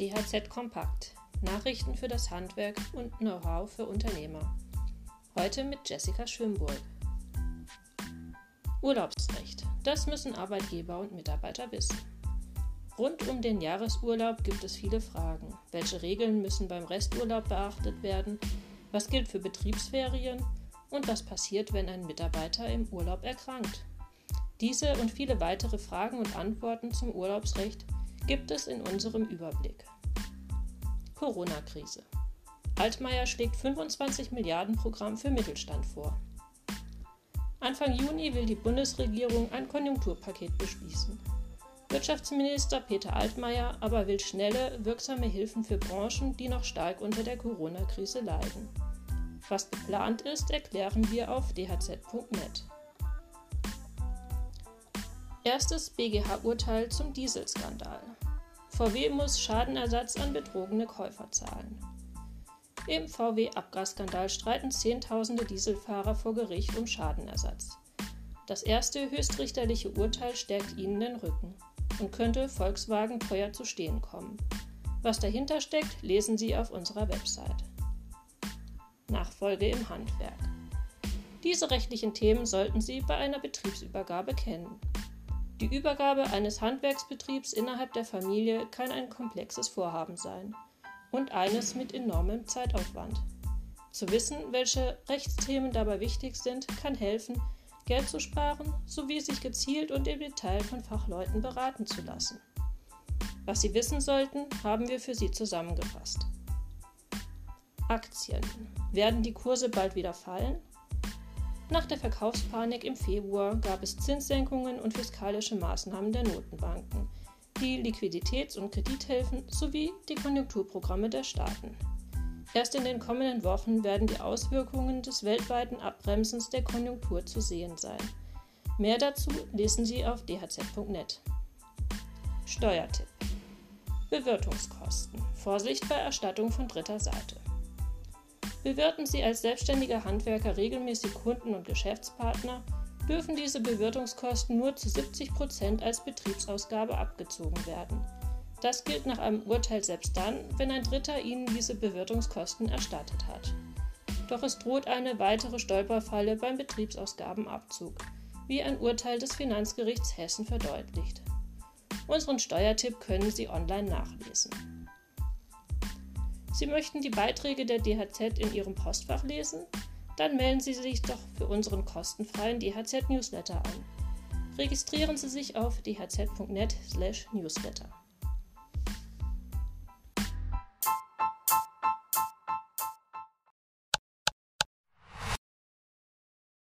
DHZ Kompakt. Nachrichten für das Handwerk und Know-how für Unternehmer. Heute mit Jessica Schwimburg. Urlaubsrecht. Das müssen Arbeitgeber und Mitarbeiter wissen. Rund um den Jahresurlaub gibt es viele Fragen. Welche Regeln müssen beim Resturlaub beachtet werden? Was gilt für Betriebsferien? Und was passiert, wenn ein Mitarbeiter im Urlaub erkrankt? Diese und viele weitere Fragen und Antworten zum Urlaubsrecht gibt es in unserem Überblick. Corona-Krise. Altmaier schlägt 25 Milliarden Programm für Mittelstand vor. Anfang Juni will die Bundesregierung ein Konjunkturpaket beschließen. Wirtschaftsminister Peter Altmaier aber will schnelle, wirksame Hilfen für Branchen, die noch stark unter der Corona-Krise leiden. Was geplant ist, erklären wir auf dhz.net. Erstes BGH-Urteil zum Dieselskandal. VW muss Schadenersatz an betrogene Käufer zahlen. Im VW-Abgasskandal streiten Zehntausende Dieselfahrer vor Gericht um Schadenersatz. Das erste höchstrichterliche Urteil stärkt ihnen den Rücken und könnte Volkswagen teuer zu stehen kommen. Was dahinter steckt, lesen Sie auf unserer Website. Nachfolge im Handwerk. Diese rechtlichen Themen sollten Sie bei einer Betriebsübergabe kennen. Die Übergabe eines Handwerksbetriebs innerhalb der Familie kann ein komplexes Vorhaben sein und eines mit enormem Zeitaufwand. Zu wissen, welche Rechtsthemen dabei wichtig sind, kann helfen, Geld zu sparen sowie sich gezielt und im Detail von Fachleuten beraten zu lassen. Was Sie wissen sollten, haben wir für Sie zusammengefasst. Aktien. Werden die Kurse bald wieder fallen? Nach der Verkaufspanik im Februar gab es Zinssenkungen und fiskalische Maßnahmen der Notenbanken, die Liquiditäts- und Kredithilfen sowie die Konjunkturprogramme der Staaten. Erst in den kommenden Wochen werden die Auswirkungen des weltweiten Abbremsens der Konjunktur zu sehen sein. Mehr dazu lesen Sie auf dhz.net. Steuertipp. Bewirtungskosten. Vorsicht bei Erstattung von dritter Seite. Bewirten Sie als selbstständiger Handwerker regelmäßig Kunden und Geschäftspartner, dürfen diese Bewirtungskosten nur zu 70 Prozent als Betriebsausgabe abgezogen werden. Das gilt nach einem Urteil selbst dann, wenn ein Dritter Ihnen diese Bewirtungskosten erstattet hat. Doch es droht eine weitere Stolperfalle beim Betriebsausgabenabzug, wie ein Urteil des Finanzgerichts Hessen verdeutlicht. Unseren Steuertipp können Sie online nachlesen. Sie möchten die Beiträge der DHZ in Ihrem Postfach lesen? Dann melden Sie sich doch für unseren kostenfreien DHZ-Newsletter an. Registrieren Sie sich auf dhz.net/newsletter.